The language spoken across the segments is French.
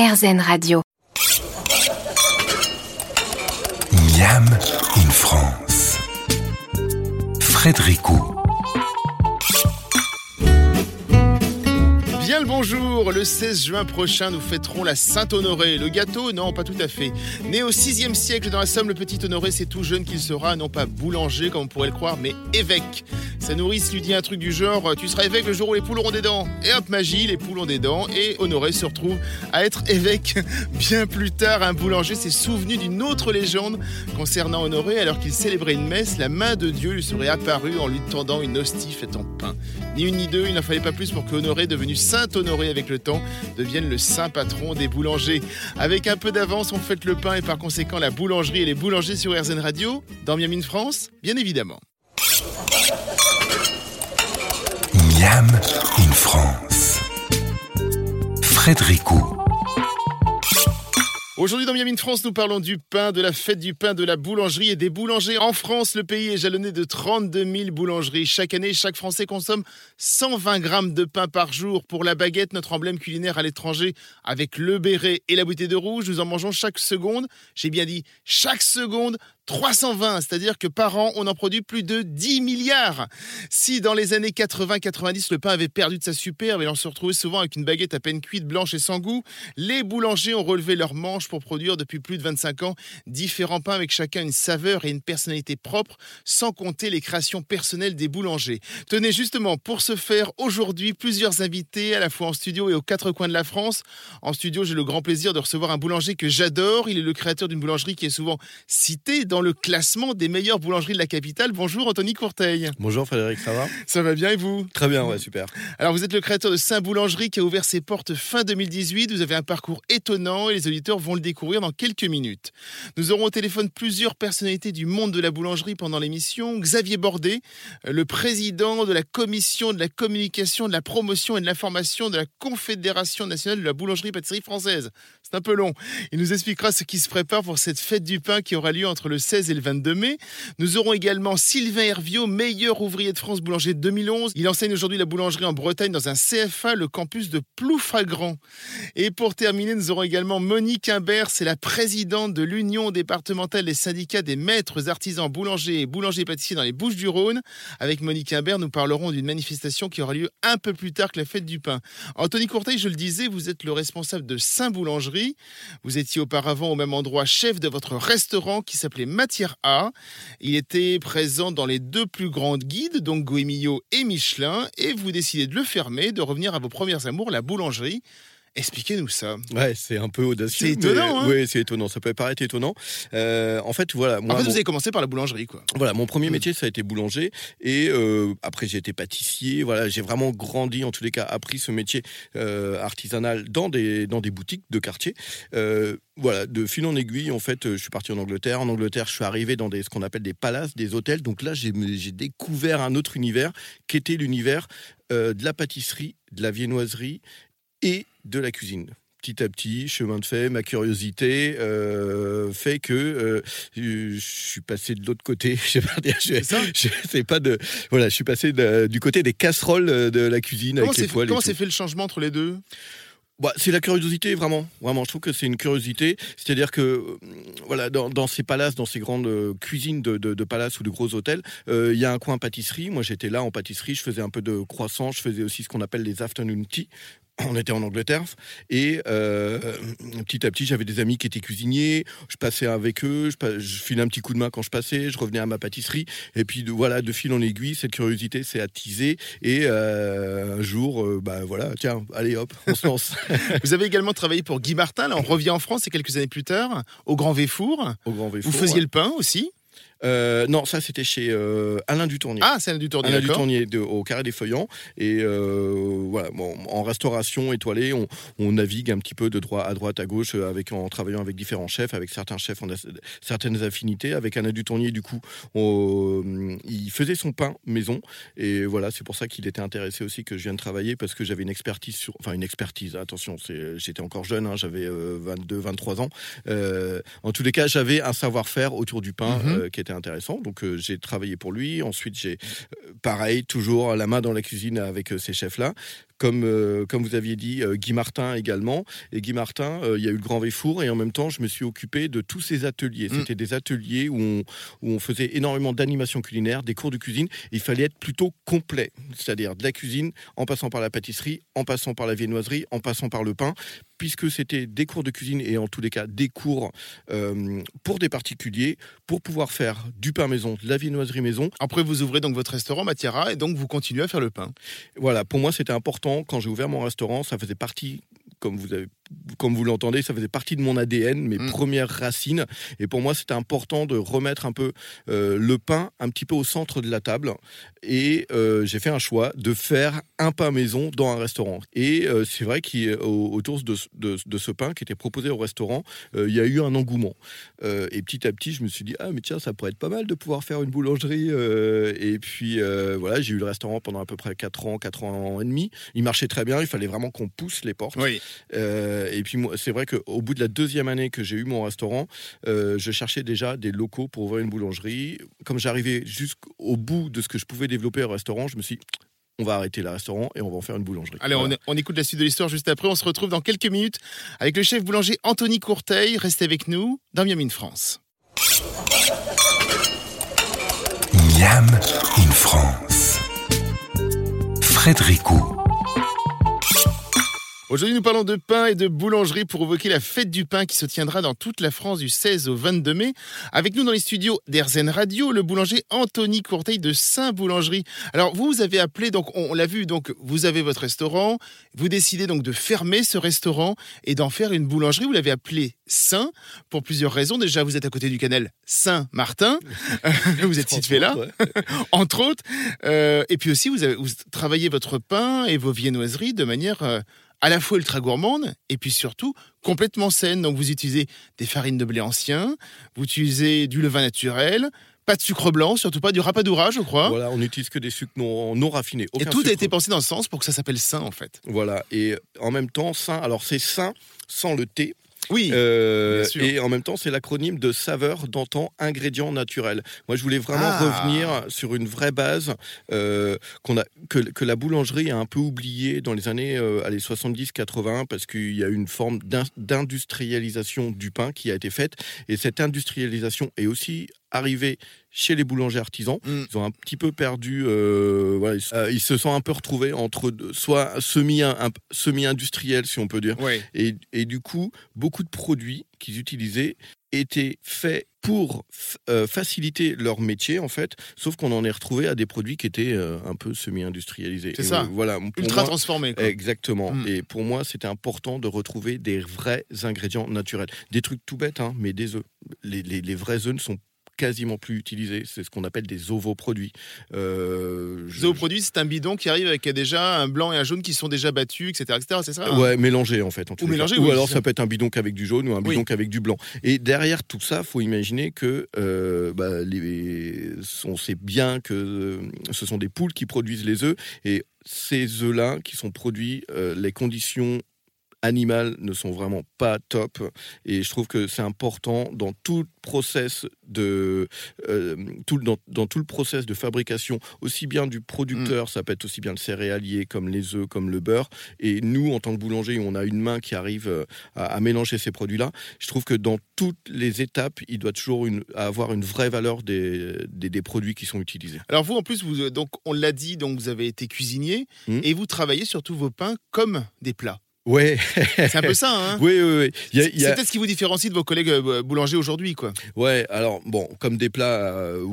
RZN Radio. Miam in France. Frédéricot. Bonjour, le 16 juin prochain nous fêterons la Saint-Honoré. Le gâteau, non, pas tout à fait. Né au 6e siècle dans la Somme, le petit Honoré, c'est tout jeune qu'il sera, non pas boulanger comme on pourrait le croire, mais évêque. Sa nourrice lui dit un truc du genre Tu seras évêque le jour où les poules auront des dents. Et hop, magie, les poules ont des dents. Et Honoré se retrouve à être évêque. Bien plus tard, un boulanger s'est souvenu d'une autre légende concernant Honoré. Alors qu'il célébrait une messe, la main de Dieu lui serait apparue en lui tendant une hostie faite en pain. Ni une ni deux, il n'en fallait pas plus pour que Honoré, devenu Saint-Honoré avec le temps, devienne le saint patron des boulangers. Avec un peu d'avance, on fête le pain et par conséquent la boulangerie et les boulangers sur RZN Radio. Dans Miami France, bien évidemment. Miam in France. Frédéricot. Aujourd'hui dans Miami France, nous parlons du pain, de la fête du pain, de la boulangerie et des boulangers. En France, le pays est jalonné de 32 000 boulangeries. Chaque année, chaque Français consomme 120 grammes de pain par jour. Pour la baguette, notre emblème culinaire à l'étranger, avec le béret et la bouteille de rouge, nous en mangeons chaque seconde. J'ai bien dit chaque seconde 320, c'est-à-dire que par an, on en produit plus de 10 milliards. Si dans les années 80-90, le pain avait perdu de sa superbe et on se retrouvait souvent avec une baguette à peine cuite, blanche et sans goût, les boulangers ont relevé leurs manches pour produire depuis plus de 25 ans différents pains avec chacun une saveur et une personnalité propre, sans compter les créations personnelles des boulangers. Tenez justement, pour ce faire, aujourd'hui, plusieurs invités, à la fois en studio et aux quatre coins de la France. En studio, j'ai le grand plaisir de recevoir un boulanger que j'adore. Il est le créateur d'une boulangerie qui est souvent citée dans le classement des meilleures boulangeries de la capitale. Bonjour Anthony Courteil. Bonjour Frédéric, ça va? Ça va bien et vous? Très bien, ouais, super. Alors vous êtes le créateur de Saint Boulangerie qui a ouvert ses portes fin 2018. Vous avez un parcours étonnant et les auditeurs vont le découvrir dans quelques minutes. Nous aurons au téléphone plusieurs personnalités du monde de la boulangerie pendant l'émission. Xavier Bordet, le président de la commission de la communication, de la promotion et de l'information de la Confédération nationale de la boulangerie-pâtisserie française. C'est un peu long. Il nous expliquera ce qui se prépare pour cette fête du pain qui aura lieu entre le 16 et le 22 mai. Nous aurons également Sylvain Herviot, meilleur ouvrier de France boulanger 2011. Il enseigne aujourd'hui la boulangerie en Bretagne dans un CFA, le campus de Ploufragrand. Et pour terminer, nous aurons également Monique Imbert, c'est la présidente de l'Union départementale des syndicats des maîtres artisans boulangers et boulangers pâtissiers dans les Bouches du Rhône. Avec Monique Imbert, nous parlerons d'une manifestation qui aura lieu un peu plus tard que la fête du pain. Anthony Courteil, je le disais, vous êtes le responsable de Saint Boulangerie. Vous étiez auparavant au même endroit chef de votre restaurant qui s'appelait Matière A. Il était présent dans les deux plus grandes guides, donc Goemio et Michelin, et vous décidez de le fermer, de revenir à vos premières amours, la boulangerie. Expliquez-nous ça. Ouais, c'est un peu audacieux. C'est étonnant, hein Oui, c'est étonnant. Ça peut paraître étonnant. Euh, en fait, voilà. Moi, en fait, mon... vous avez commencé par la boulangerie, quoi. Voilà, mon premier Mm. métier, ça a été boulanger. Et euh, après, j'ai été pâtissier. Voilà, j'ai vraiment grandi, en tous les cas, appris ce métier euh, artisanal dans des, dans des boutiques de quartier. Voilà, de fil en aiguille, en fait, je suis parti en Angleterre. En Angleterre, je suis arrivé dans des, ce qu'on appelle des palaces, des hôtels. Donc là, j'ai j'ai découvert un autre univers, qui était l'univers euh, de la pâtisserie, de la viennoiserie et de la cuisine petit à petit, chemin de fait, ma curiosité euh, fait que euh, je suis passé de l'autre côté. Je sais pas dire, je, ça je sais pas de, voilà, je suis passé de- du côté des casseroles de la cuisine Comment avec les s'est poêles. et comment tout. s'est fait le changement entre les deux? Bah, c'est la curiosité, vraiment. Vraiment, je trouve que c'est une curiosité. C'est-à-dire que, euh, voilà, dans, dans ces palaces, dans ces grandes euh, cuisines de, de, de palaces ou de gros hôtels, euh, il y a un coin pâtisserie. Moi, j'étais là en pâtisserie. Je faisais un peu de croissant. Je faisais aussi ce qu'on appelle les afternoon tea. On était en Angleterre et euh, petit à petit, j'avais des amis qui étaient cuisiniers. Je passais avec eux, je, filais un petit coup de main quand je passais, je revenais à ma pâtisserie. Et puis de, voilà, de fil en aiguille, cette curiosité s'est attisée. Et euh, un jour, euh, bah voilà, tiens, allez hop, on se lance. Vous avez également travaillé pour Guy Martin. Là, on revient en France, et quelques années plus tard, au Grand Véfour. Au Grand Vous Véfour, faisiez ouais. le pain aussi. Euh, non, ça c'était chez euh, Alain Dutournier. Ah, c'est du tournier, Alain. Dutournier de- au Carré des Feuillants. Et euh, voilà, bon, en restauration étoilée, on, on navigue un petit peu de droite à droite, à gauche, euh, avec, en travaillant avec différents chefs, avec certains chefs, on a certaines affinités. Avec Alain Dutournier, du coup, on- il faisait son pain maison. Et voilà, c'est pour ça qu'il était intéressé aussi que je vienne travailler, parce que j'avais une expertise sur. Enfin, une expertise, attention, j'étais encore jeune, hein, j'avais 22, 23 ans. En tous les cas, j'avais un savoir-faire autour du pain Mhm. qui était intéressant. Donc euh, j'ai travaillé pour lui. Ensuite, j'ai pareil, toujours la main dans la cuisine avec ces chefs-là comme, euh, comme vous aviez dit, euh, Guy Martin également. Et Guy Martin, euh, il y a eu le Grand Véfour, et en même temps, je me suis occupé de tous ces ateliers. Mm. C'était des ateliers où on, où on faisait énormément d'animation culinaire, des cours de cuisine. Il fallait être plutôt complet, c'est-à-dire de la cuisine, en passant par la pâtisserie, en passant par la viennoiserie, en passant par le pain, puisque c'était des cours de cuisine et en tous les cas des cours pour des particuliers, pour pouvoir faire du pain maison, de la viennoiserie maison. Après, vous ouvrez donc votre restaurant Matiera et donc vous continuez à faire le pain. Voilà, pour moi c'était important quand j'ai ouvert mon restaurant, ça faisait partie comme vous avez comme vous l'entendez, ça faisait partie de mon ADN, mes mm. premières racines. Et pour moi, c'était important de remettre un peu euh, le pain un petit peu au centre de la table. Et euh, j'ai fait un choix de faire un pain maison dans un restaurant. Et euh, c'est vrai qu'autour de, de, de, ce pain qui était proposé au restaurant, il y a eu un engouement. et petit à petit, je me suis dit, ah mais tiens, ça pourrait être pas mal de pouvoir faire une boulangerie. et puis voilà, j'ai eu le restaurant pendant à peu près 4 ans, 4 ans et demi. Il marchait très bien, il fallait vraiment qu'on pousse les portes. Oui. Euh, et puis c'est vrai qu'au bout de la deuxième année que j'ai eu mon restaurant, euh, je cherchais déjà des locaux pour ouvrir une boulangerie. Comme j'arrivais jusqu'au bout de ce que je pouvais développer au restaurant, je me suis dit, on va arrêter le restaurant et on va en faire une boulangerie. Allez, on, écoute la suite de l'histoire juste après. On se retrouve dans quelques minutes avec le chef boulanger Anthony Courteil. Restez avec nous dans Miam in France. Miam in France. Frédéricot. Aujourd'hui, nous parlons de pain et de boulangerie pour évoquer la fête du pain qui se tiendra dans toute la France du 16 au 22 mai. Avec nous dans les studios d'Erzen Radio, le boulanger Anthony Courteil de Saint-Boulangerie. Alors, vous, vous avez appelé, donc on, l'a vu, donc vous avez votre restaurant, vous décidez donc de fermer ce restaurant et d'en faire une boulangerie. Vous l'avez appelé Saint pour plusieurs raisons. Déjà, vous êtes à côté du canal Saint-Martin, vous êtes situé là, entre autres. Euh, et puis aussi, vous, avez, vous travaillez votre pain et vos viennoiseries de manière euh, à la fois ultra gourmande et puis surtout complètement saine. Donc vous utilisez des farines de blé ancien, vous utilisez du levain naturel, pas de sucre blanc, surtout pas du rapadura, je crois. Voilà, on n'utilise que des sucres non, non raffinés. et tout a été pensé dans ce sens pour que ça s'appelle sain en fait. Voilà, et en même temps sain. Alors c'est sain sans le thé, oui. Euh, et en même temps, c'est l'acronyme de saveur d'antan ingrédients naturels. Moi, je voulais vraiment ah. revenir sur une vraie base euh, qu'on a, que, la boulangerie a un peu oubliée dans les années euh, 70-80 parce qu'il y a une forme d'industrialisation du pain qui a été faite. Et cette industrialisation est aussi arrivée chez les boulangers artisans. Mm. Ils ont un petit peu perdu, euh, voilà, euh, ils, se sont un peu retrouvés entre soit semi, semi industriel si on peut dire, et, et, du coup beaucoup de produits qu'ils utilisaient étaient faits pour euh, faciliter leur métier en fait, sauf qu'on en est retrouvé à des produits qui étaient un peu semi-industrialisés. C'est ça. voilà, ultra transformés. Exactement. Mm. Et pour moi, c'était important de retrouver des vrais ingrédients naturels, des trucs tout bêtes, hein, mais des œufs. Les, les, les vrais œufs ne sont quasiment plus utilisé. C'est ce qu'on appelle des ovoproduits. Euh, Ovoproduits, c'est un bidon qui arrive avec déjà un blanc et un jaune qui sont déjà battus, etc. etc. c'est ça hein? Ouais, mélangé en fait. En ou mélangé, ou alors ça. peut être un bidon qu'avec du jaune ou un bidon qu'avec du blanc. Et derrière tout ça, faut imaginer que euh, bah, les, on sait bien que euh, ce sont des poules qui produisent les œufs et ces œufs-là qui sont produits, euh, les conditions animales ne sont vraiment pas top. Et je trouve que c'est important dans tout le process de euh, tout, dans, tout le process de fabrication, aussi bien du producteur, mm. ça peut être aussi bien le céréalier comme les œufs, comme le beurre. Et nous, en tant que boulanger, on a une main qui arrive euh, à, mélanger ces produits-là. Je trouve que dans toutes les étapes, il doit toujours une, avoir une vraie valeur des, des, produits qui sont utilisés. Alors vous, en plus, vous, donc on l'a dit, donc vous avez été cuisinier mm. et vous travaillez sur tous vos pains comme des plats. Ouais. c'est un peu ça, hein Oui, oui, oui. C'est peut-être ce qui vous différencie de vos collègues euh, boulangers aujourd'hui, quoi. Ouais, alors, bon, comme des plats, euh,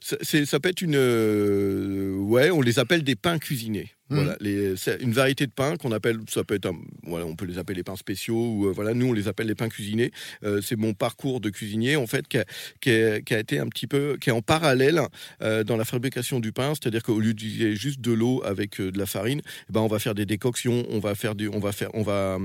ça peut être une... Euh, ouais, on les appelle des pains cuisinés. Voilà, mmh. les, une variété de pains qu'on appelle, ça peut être, voilà, on peut les appeler les pains spéciaux ou euh, voilà, nous on les appelle les pains cuisinés. Euh, c'est mon parcours de cuisinier en fait qui a, été un petit peu, qui est en parallèle euh, dans la fabrication du pain, c'est-à-dire qu'au lieu d'utiliser juste de l'eau avec de la farine, eh ben on va faire des décoctions, on va faire on va faire, on va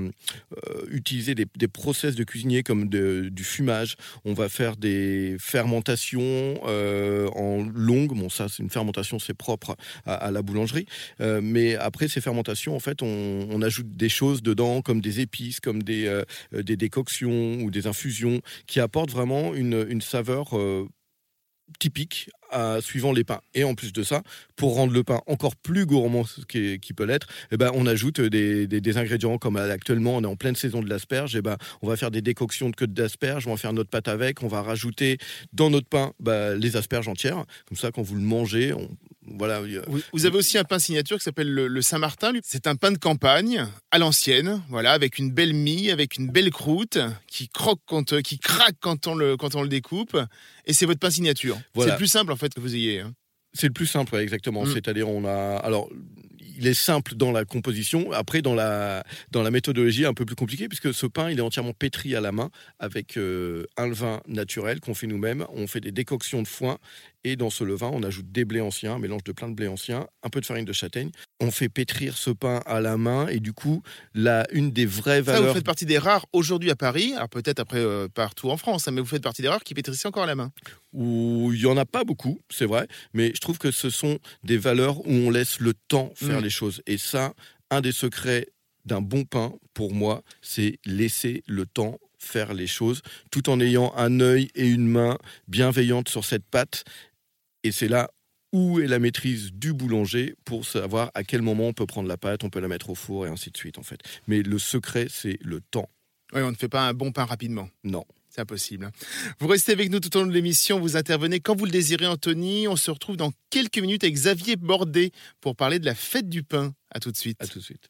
utiliser des, des, process de cuisinier comme du fumage, on va faire des fermentations en longue. Bon ça c'est une fermentation, c'est propre à, à, la boulangerie. Mais après ces fermentations, en fait, on, ajoute des choses dedans, comme des épices, comme des, euh, des décoctions ou des infusions, qui apportent vraiment une, saveur euh, typiques à, suivant les pains. Et en plus de ça, pour rendre le pain encore plus gourmand qu'il qui peut l'être, eh ben, on ajoute des, ingrédients comme actuellement on est en pleine saison de l'asperge. Eh ben, on va faire des décoctions de queue d'asperge, on va faire notre pâte avec, on va rajouter dans notre pain bah, les asperges entières. Comme ça, quand vous le mangez, on, voilà. Vous, avez aussi un pain signature qui s'appelle le, Saint-Martin. C'est un pain de campagne à l'ancienne, voilà, avec une belle mie, avec une belle croûte qui croque quand, qui craque quand on le, quand on le découpe. Et c'est votre pain signature. C'est le plus simple en fait que vous ayez. Hein. C'est le plus simple, exactement. Mm. C'est-à-dire, on a. Alors, il est simple dans la composition. Après, dans la, dans la méthodologie, un peu plus compliqué, puisque ce pain, il est entièrement pétri à la main avec euh, un levain naturel qu'on fait nous-mêmes. On fait des décoctions de foin et dans ce levain, on ajoute des blés anciens, un mélange de plein de blés anciens, un peu de farine de châtaigne. On fait pétrir ce pain à la main et du coup, la, une des vraies valeurs. Ça, vous faites partie des rares aujourd'hui à Paris, alors peut-être après euh, partout en France, hein, mais vous faites partie des rares qui pétrissent encore à la main. Où il y en a pas beaucoup, c'est vrai, mais je trouve que ce sont des valeurs où on laisse le temps faire mm. les choses. Et ça, un des secrets d'un bon pain, pour moi, c'est laisser le temps faire les choses, tout en ayant un œil et une main bienveillantes sur cette pâte et c'est là où est la maîtrise du boulanger pour savoir à quel moment on peut prendre la pâte, on peut la mettre au four et ainsi de suite en fait. Mais le secret, c'est le temps. Oui, on ne fait pas un bon pain rapidement. Non. C'est impossible. Vous restez avec nous tout au long de l'émission, vous intervenez quand vous le désirez, Anthony. On se retrouve dans quelques minutes avec Xavier Bordet pour parler de la fête du pain. À tout de suite. À tout de suite.